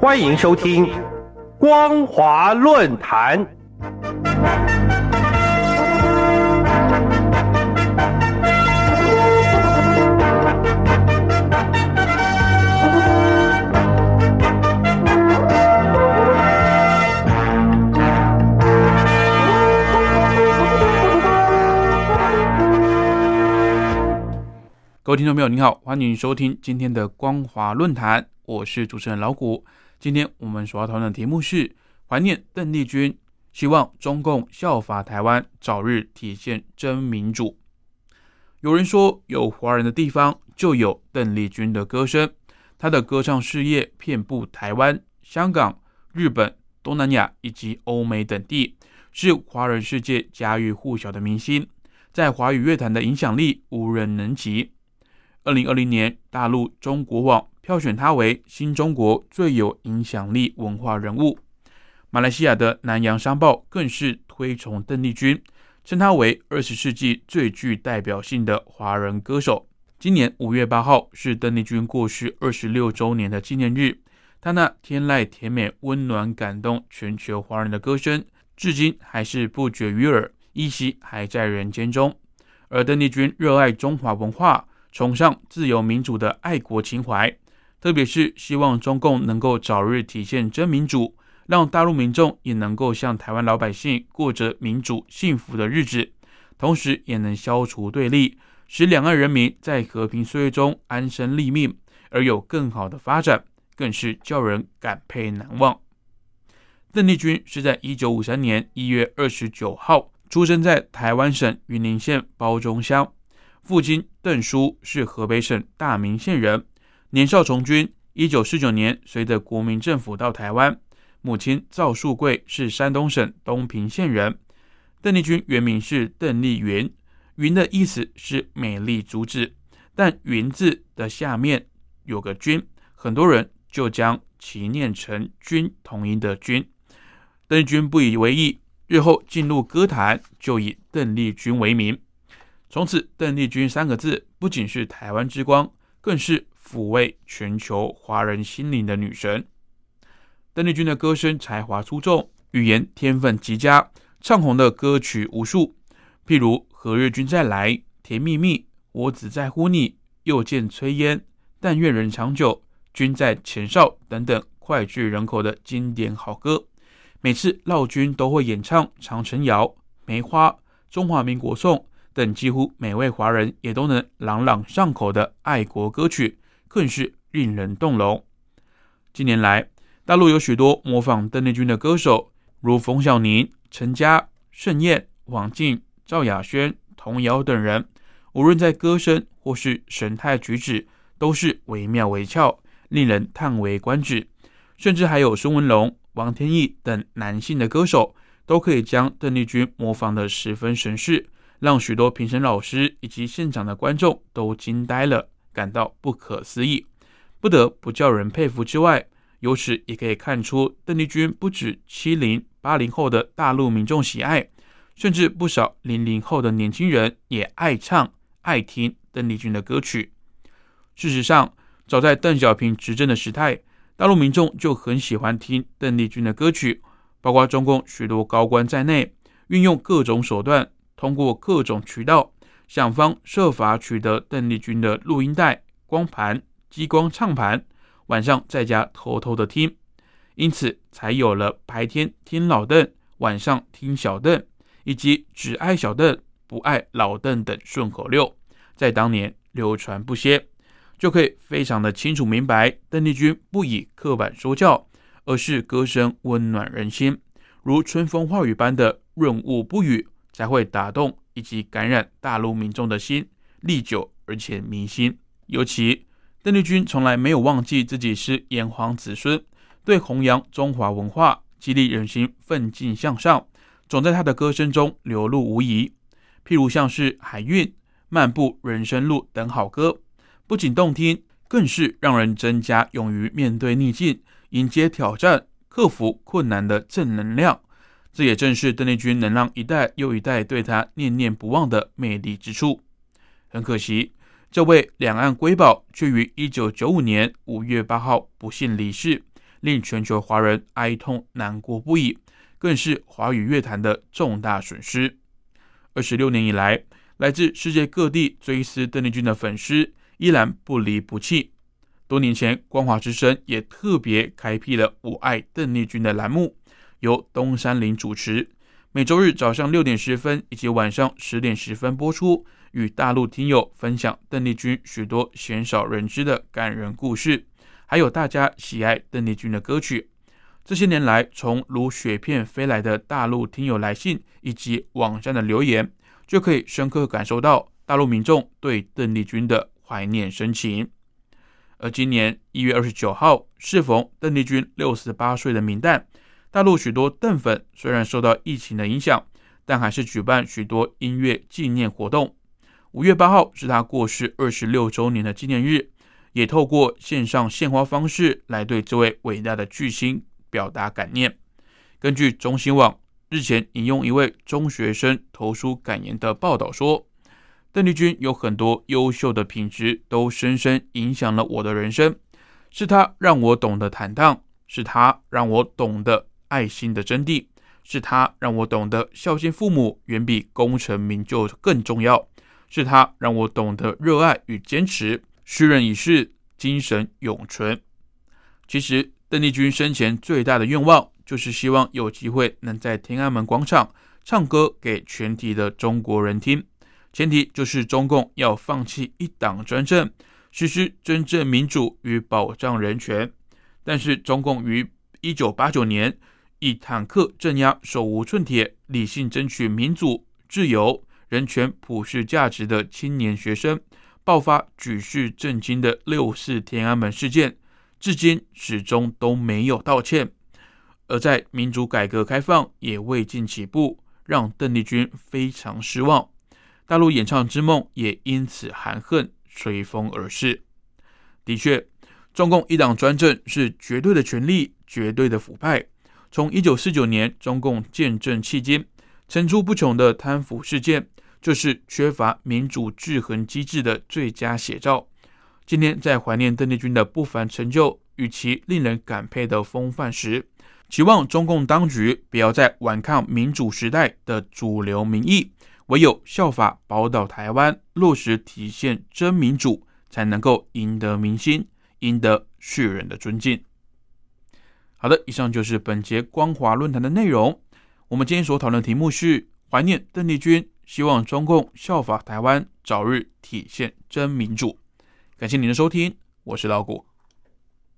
欢迎收听《光华论坛》。各位听众朋友，您好，欢迎收听今天的光华论坛，我是主持人老谷。今天我们所要讨论的题目是怀念邓丽君，希望中共效法台湾，早日体现真民主。有人说，有华人的地方就有邓丽君的歌声，她的歌唱事业遍布台湾、香港、日本、东南亚以及欧美等地，是华人世界家喻户晓的明星，在华语乐坛的影响力无人能及。二零二零年，大陆中国网票选他为新中国最有影响力文化人物。马来西亚的南洋商报更是推崇邓丽君，称她为二十世纪最具代表性的华人歌手。今年五月八号是邓丽君过世二十六周年的纪念日，她那天籁甜美、温暖感动全球华人的歌声，至今还是不绝于耳，依稀还在人间中。而邓丽君热爱中华文化。崇尚自由民主的爱国情怀，特别是希望中共能够早日体现真民主，让大陆民众也能够像台湾老百姓过着民主幸福的日子，同时也能消除对立，使两岸人民在和平岁月中安身立命，而有更好的发展，更是叫人感佩难忘。邓丽君是在一九五三年一月二十九号出生在台湾省云林县包中乡。父亲邓叔是河北省大名县人，年少从军。一九四九年，随着国民政府到台湾。母亲赵树桂是山东省东平县人。邓丽君原名是邓丽云，云的意思是美丽竹子，但云字的下面有个君，很多人就将其念成君同音的君。邓丽君不以为意，日后进入歌坛，就以邓丽君为名。从此，邓丽君三个字不仅是台湾之光，更是抚慰全球华人心灵的女神。邓丽君的歌声才华出众，语言天分极佳，唱红的歌曲无数，譬如《何日君再来》《甜蜜蜜》《我只在乎你》《又见炊烟》《但愿人长久》《君在前哨》等等脍炙人口的经典好歌。每次绕军都会演唱《长城谣》《梅花》《中华民国颂》。等几乎每位华人也都能朗朗上口的爱国歌曲，更是令人动容。近年来，大陆有许多模仿邓丽君的歌手，如冯小宁、陈嘉、盛燕、王静、赵雅轩、童谣等人，无论在歌声或是神态举止，都是惟妙惟肖，令人叹为观止。甚至还有孙文龙、王天翼等男性的歌手，都可以将邓丽君模仿的十分神似。让许多评审老师以及现场的观众都惊呆了，感到不可思议，不得不叫人佩服。之外，由此也可以看出，邓丽君不止七零八零后的大陆民众喜爱，甚至不少零零后的年轻人也爱唱爱听邓丽君的歌曲。事实上，早在邓小平执政的时代，大陆民众就很喜欢听邓丽君的歌曲，包括中共许多高官在内，运用各种手段。通过各种渠道，想方设法取得邓丽君的录音带、光盘、激光唱盘，晚上在家偷偷的听，因此才有了白天听老邓，晚上听小邓，以及只爱小邓不爱老邓等顺口溜，在当年流传不歇，就可以非常的清楚明白，邓丽君不以刻板说教，而是歌声温暖人心，如春风化雨般的润物不语。才会打动以及感染大陆民众的心，历久而且弥新。尤其邓丽君从来没有忘记自己是炎黄子孙，对弘扬中华文化、激励人心、奋进向上，总在她的歌声中流露无遗。譬如像是《海韵》《漫步人生路》等好歌，不仅动听，更是让人增加勇于面对逆境、迎接挑战、克服困难的正能量。这也正是邓丽君能让一代又一代对她念念不忘的魅力之处。很可惜，这位两岸瑰宝却于一九九五年五月八号不幸离世，令全球华人哀痛难过不已，更是华语乐坛的重大损失。二十六年以来，来自世界各地追思邓丽君的粉丝依然不离不弃。多年前，光华之声也特别开辟了“我爱邓丽君”的栏目，由东山林主持，每周日早上六点十分以及晚上十点十分播出，与大陆听友分享邓丽君许多鲜少人知的感人故事，还有大家喜爱邓丽君的歌曲。这些年来，从如雪片飞来的大陆听友来信以及网站的留言，就可以深刻感受到大陆民众对邓丽君的怀念深情。而今年一月二十九号，适逢邓丽君六十八岁的名诞，大陆许多邓粉虽然受到疫情的影响，但还是举办许多音乐纪念活动。五月八号是他过世二十六周年的纪念日，也透过线上献花方式来对这位伟大的巨星。表达感念。根据中新网日前引用一位中学生投书感言的报道说，邓丽君有很多优秀的品质，都深深影响了我的人生。是她让我懂得坦荡，是她让我懂得爱心的真谛，是他让我懂得孝敬父母远比功成名就更重要，是他让我懂得热爱与坚持。虚人已逝，精神永存。其实。邓丽君生前最大的愿望，就是希望有机会能在天安门广场唱歌给全体的中国人听。前提就是中共要放弃一党专政，实施真正民主与保障人权。但是中共于一九八九年以坦克镇压手无寸铁、理性争取民主、自由、人权、普世价值的青年学生，爆发举世震惊的六四天安门事件。至今始终都没有道歉，而在民主改革开放也未尽起步，让邓丽君非常失望。大陆演唱之梦也因此含恨随风而逝。的确，中共一党专政是绝对的权力、绝对的腐败。从一九四九年中共建政期间，层出不穷的贪腐事件，就是缺乏民主制衡机制的最佳写照。今天在怀念邓丽君的不凡成就与其令人感佩的风范时，期望中共当局不要再顽抗民主时代的主流民意，唯有效法宝岛台湾，落实体现真民主，才能够赢得民心，赢得世人的尊敬。好的，以上就是本节光华论坛的内容。我们今天所讨论的题目是怀念邓丽君，希望中共效法台湾，早日体现真民主。感谢您的收听，我是老谷。